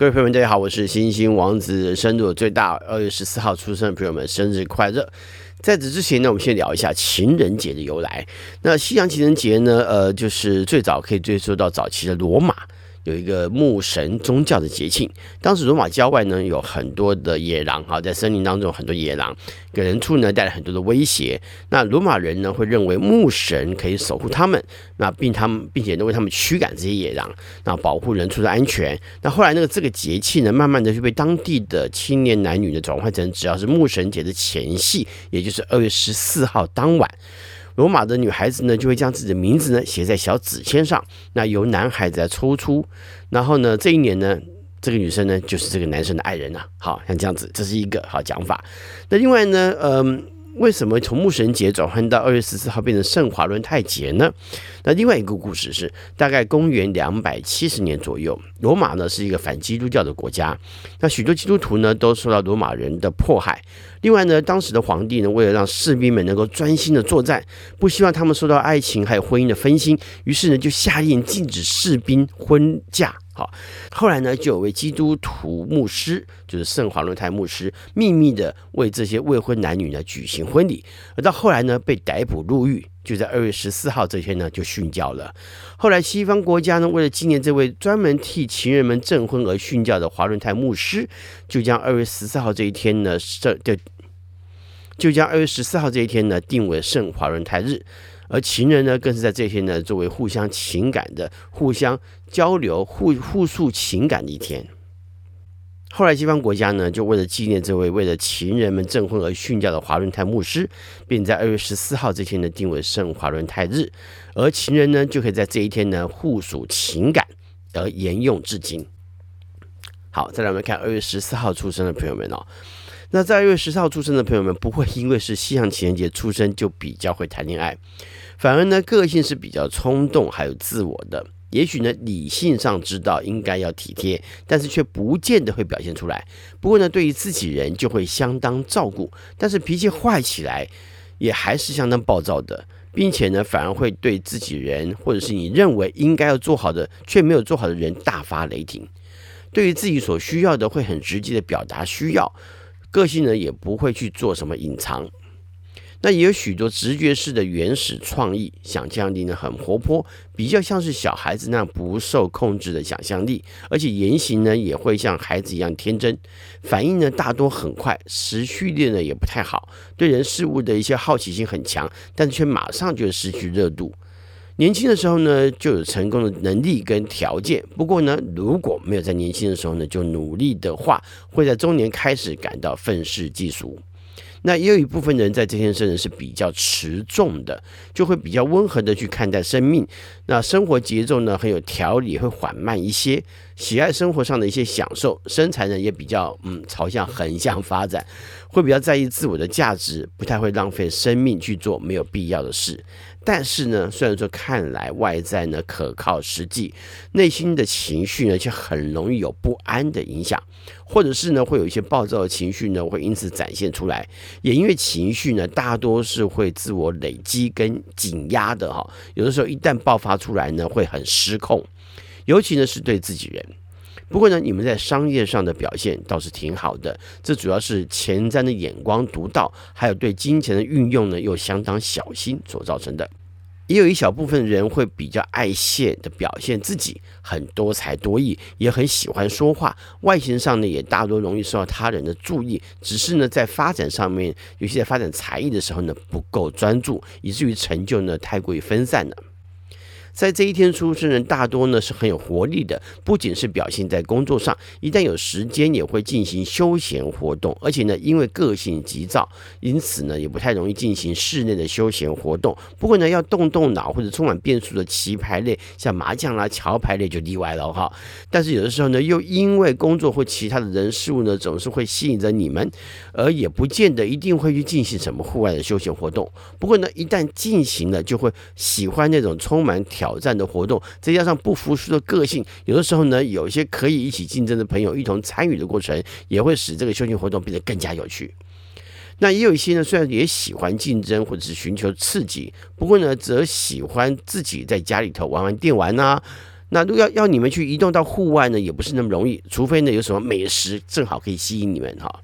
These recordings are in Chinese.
各位朋友们，大家好，我是星星王子，生度最大，二月十四号出生的朋友们，生日快乐！在此之前呢，我们先聊一下情人节的由来。那西洋情人节呢，呃，就是最早可以追溯到早期的罗马。有一个牧神宗教的节庆，当时罗马郊外呢，有很多的野狼，哈，在森林当中有很多野狼，给人畜呢带来很多的威胁。那罗马人呢会认为牧神可以守护他们，那并他们并且呢为他们驱赶这些野狼，那保护人畜的安全。那后来那个这个节气呢，慢慢的就被当地的青年男女呢转换成只要是牧神节的前夕，也就是二月十四号当晚。罗马的女孩子呢，就会将自己的名字呢写在小纸签上，那由男孩子来抽出，然后呢，这一年呢，这个女生呢就是这个男生的爱人了。好像这样子，这是一个好讲法。那另外呢，嗯。为什么从牧神节转换到二月十四号变成圣华伦泰节呢？那另外一个故事是，大概公元两百七十年左右，罗马呢是一个反基督教的国家，那许多基督徒呢都受到罗马人的迫害。另外呢，当时的皇帝呢为了让士兵们能够专心的作战，不希望他们受到爱情还有婚姻的分心，于是呢就下令禁止士兵婚嫁。好，后来呢，就有位基督徒牧师，就是圣华伦泰牧师，秘密的为这些未婚男女呢举行婚礼，而到后来呢，被逮捕入狱，就在二月十四号这天呢就殉教了。后来西方国家呢，为了纪念这位专门替情人们证婚而殉教的华伦泰牧师，就将二月十四号这一天呢，圣就就将二月十四号这一天呢定为圣华伦泰日。而情人呢，更是在这天呢，作为互相情感的、互相交流、互互诉情感的一天。后来西方国家呢，就为了纪念这位为了情人们证婚而殉教的华伦泰牧师，并在二月十四号这天呢，定为圣华伦泰日。而情人呢，就可以在这一天呢，互诉情感，而沿用至今。好，再来我们看二月十四号出生的朋友们哦。那在二月十四号出生的朋友们，不会因为是西洋情人节出生就比较会谈恋爱。反而呢，个性是比较冲动，还有自我的。也许呢，理性上知道应该要体贴，但是却不见得会表现出来。不过呢，对于自己人就会相当照顾，但是脾气坏起来也还是相当暴躁的，并且呢，反而会对自己人或者是你认为应该要做好的却没有做好的人大发雷霆。对于自己所需要的，会很直接的表达需要，个性呢也不会去做什么隐藏。那也有许多直觉式的原始创意，想象力呢很活泼，比较像是小孩子那样不受控制的想象力，而且言行呢也会像孩子一样天真，反应呢大多很快，持续力呢也不太好，对人事物的一些好奇心很强，但却马上就失去热度。年轻的时候呢就有成功的能力跟条件，不过呢如果没有在年轻的时候呢就努力的话，会在中年开始感到愤世嫉俗。那也有一部分人在这天生日是比较持重的，就会比较温和的去看待生命。那生活节奏呢很有条理，会缓慢一些，喜爱生活上的一些享受，身材呢也比较嗯朝向横向发展，会比较在意自我的价值，不太会浪费生命去做没有必要的事。但是呢，虽然说看来外在呢可靠实际，内心的情绪呢却很容易有不安的影响，或者是呢会有一些暴躁的情绪呢会因此展现出来。也因为情绪呢大多是会自我累积跟紧压的哈，有的时候一旦爆发出来呢会很失控，尤其呢是对自己人。不过呢，你们在商业上的表现倒是挺好的，这主要是前瞻的眼光独到，还有对金钱的运用呢又相当小心所造成的。也有一小部分人会比较爱现的表现自己，很多才多艺，也很喜欢说话，外形上呢也大多容易受到他人的注意，只是呢在发展上面，尤其在发展才艺的时候呢不够专注，以至于成就呢太过于分散了。在这一天出生人大多呢是很有活力的，不仅是表现在工作上，一旦有时间也会进行休闲活动，而且呢因为个性急躁，因此呢也不太容易进行室内的休闲活动。不过呢要动动脑或者充满变数的棋牌类，像麻将啦、桥牌类就例外了哈。但是有的时候呢又因为工作或其他的人事物呢总是会吸引着你们，而也不见得一定会去进行什么户外的休闲活动。不过呢一旦进行了，就会喜欢那种充满挑挑战的活动，再加上不服输的个性，有的时候呢，有一些可以一起竞争的朋友一同参与的过程，也会使这个休闲活动变得更加有趣。那也有一些呢，虽然也喜欢竞争或者是寻求刺激，不过呢，则喜欢自己在家里头玩玩电玩呐、那如果要要你们去移动到户外呢，也不是那么容易，除非呢有什么美食正好可以吸引你们哈。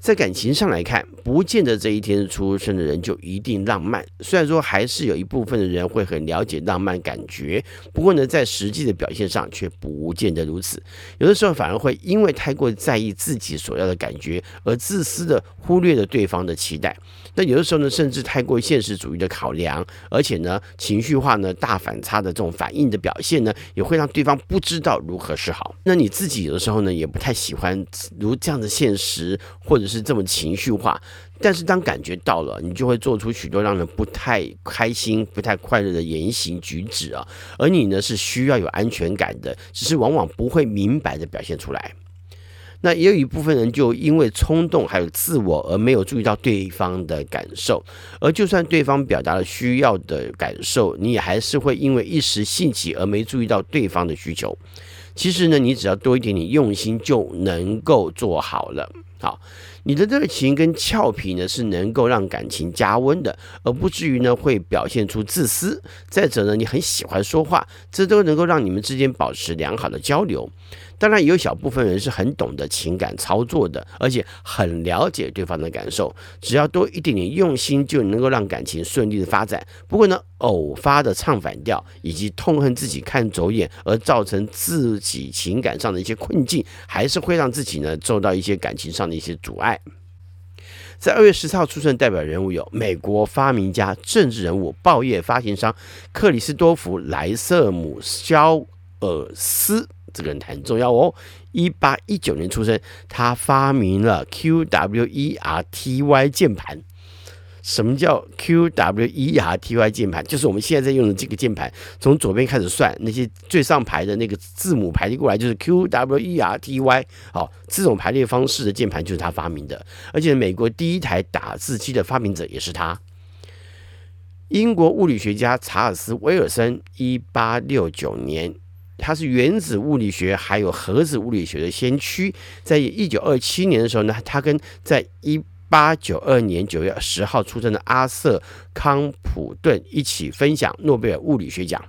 在感情上来看，不见得这一天出生的人就一定浪漫。虽然说还是有一部分的人会很了解浪漫感觉，不过呢，在实际的表现上却不见得如此。有的时候反而会因为太过在意自己所要的感觉，而自私的忽略了对方的期待。那有的时候呢，甚至太过现实主义的考量，而且呢，情绪化呢大反差的这种反应的表现呢，也会让对方不知道如何是好。那你自己有的时候呢，也不太喜欢如这样的现实，或者。是这么情绪化，但是当感觉到了，你就会做出许多让人不太开心、不太快乐的言行举止啊。而你呢，是需要有安全感的，只是往往不会明白的表现出来。那也有一部分人就因为冲动还有自我而没有注意到对方的感受，而就算对方表达了需要的感受，你也还是会因为一时兴起而没注意到对方的需求。其实呢，你只要多一点点用心，就能够做好了。好，你的热情跟俏皮呢，是能够让感情加温的，而不至于呢会表现出自私。再者呢，你很喜欢说话，这都能够让你们之间保持良好的交流。当然，也有小部分人是很懂得情感操作的，而且很了解对方的感受。只要多一点点用心，就能够让感情顺利的发展。不过呢，偶发的唱反调，以及痛恨自己看走眼而造成自己情感上的一些困境，还是会让自己呢受到一些感情上的一些阻碍。在二月十四号出生代表人物有美国发明家、政治人物、报业发行商克里斯多夫·莱瑟姆·肖尔斯。这个人很重要哦，一八一九年出生，他发明了 QWERTY 键盘。什么叫 QWERTY 键盘？就是我们现在在用的这个键盘，从左边开始算，那些最上排的那个字母排列过来就是 QWERTY。好，这种排列方式的键盘就是他发明的，而且美国第一台打字机的发明者也是他。英国物理学家查尔斯·威尔森，一八六九年。他是原子物理学还有核子物理学的先驱，在一九二七年的时候呢，他跟在一八九二年九月十号出生的阿瑟康普顿一起分享诺贝尔物理学奖。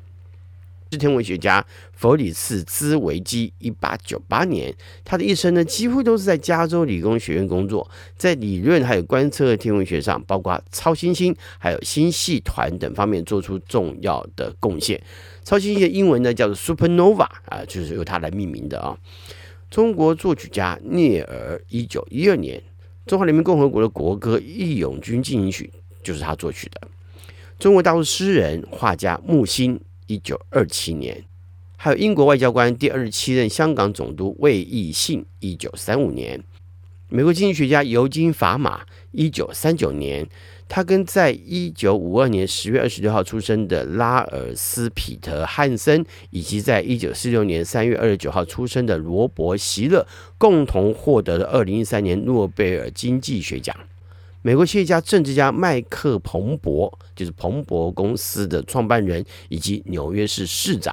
是天文学家弗里茨兹维基，一八九八年，他的一生呢几乎都是在加州理工学院工作，在理论还有观测天文学上，包括超新星还有星系团等方面做出重要的贡献。超新星的英文呢叫做 supernova 啊，就是由他来命名的啊。中国作曲家聂耳，一九一二年，中华人民共和国的国歌《义勇军进行曲》就是他作曲的。中国大陆诗人画家木心。一九二七年，还有英国外交官第二十七任香港总督卫奕信，一九三五年；美国经济学家尤金·法玛，一九三九年，他跟在一九五二年十月二十六号出生的拉尔斯·彼得·汉森，以及在一九四六年三月二十九号出生的罗伯·席勒，共同获得了二零一三年诺贝尔经济学奖。美国企业家、政治家麦克彭博，就是彭博公司的创办人以及纽约市市长。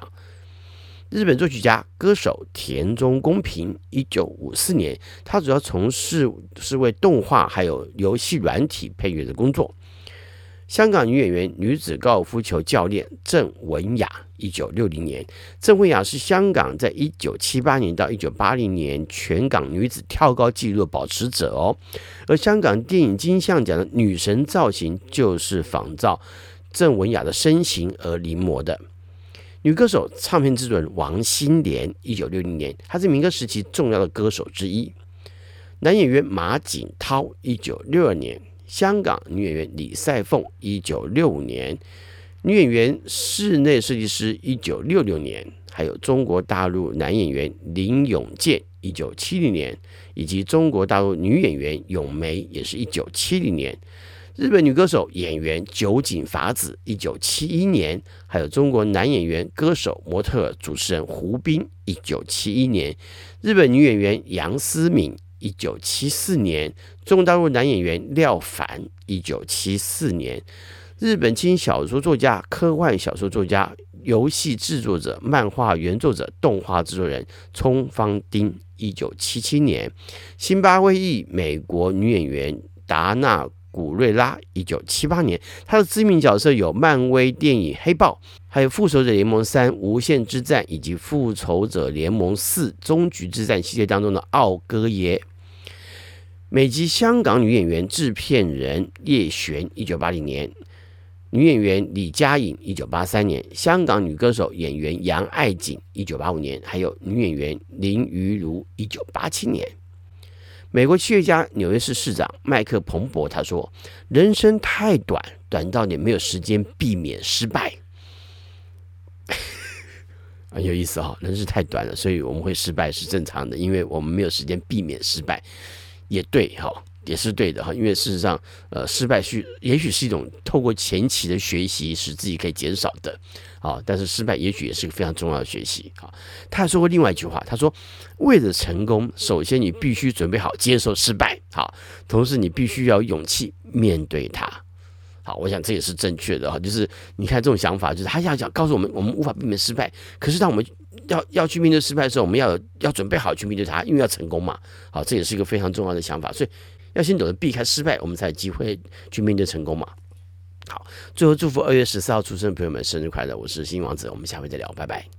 日本作曲家、歌手田中公平，一九五四年，他主要从事是为动画还有游戏软体配乐的工作。香港女演员、女子高尔夫球教练郑文雅，一九六零年。郑文雅是香港在一九七八年到一九八零年全港女子跳高纪录保持者哦。而香港电影金像奖的女神造型就是仿照郑文雅的身形而临摹的。女歌手、唱片制作人王心莲，一九六零年，她是民歌时期重要的歌手之一。男演员马景涛，一九六二年。香港女演员李赛凤，一九六五年；女演员、室内设计师，一九六六年；还有中国大陆男演员林永健，一九七零年；以及中国大陆女演员咏梅，也是一九七零年；日本女歌手、演员酒井法子，一九七一年；还有中国男演员、歌手、模特、主持人胡兵，一九七一年；日本女演员杨思敏。一九七四年，中国大陆男演员廖凡；一九七四年，日本轻小说作家、科幻小说作家、游戏制作者、漫画原作者、动画制作人冲方丁；一九七七年，辛巴威裔美国女演员达纳古瑞拉，一九七八年。他的知名角色有漫威电影《黑豹》，还有《复仇者联盟三：无限之战》以及《复仇者联盟四：终局之战》系列当中的奥哥爷。美籍香港女演员、制片人叶璇，一九八零年。女演员李佳颖，一九八三年；香港女歌手、演员杨爱瑾，一九八五年；还有女演员林瑜如，一九八七年。美国企业家、纽约市市长麦克彭博他说：“人生太短，短到你没有时间避免失败。”很有意思哈、人生太短了，所以我们会失败是正常的，因为我们没有时间避免失败，也对哈。也是对的哈，因为事实上，呃，失败是也许是一种透过前期的学习使自己可以减少的，啊，但是失败也许也是个非常重要的学习啊。他还说过另外一句话，他说：“为了成功，首先你必须准备好接受失败，好，同时你必须要勇气面对它。”好，我想这也是正确的哈。就是你看这种想法，就是他要讲告诉我们，我们无法避免失败，可是当我们要要去面对失败的时候，我们要要准备好去面对它，因为要成功嘛。好，这也是一个非常重要的想法，所以。要先懂得避开失败，我们才有机会去面对成功嘛。好，最后祝福二月十四号出生的朋友们生日快乐！我是新王子，我们下回再聊，拜拜。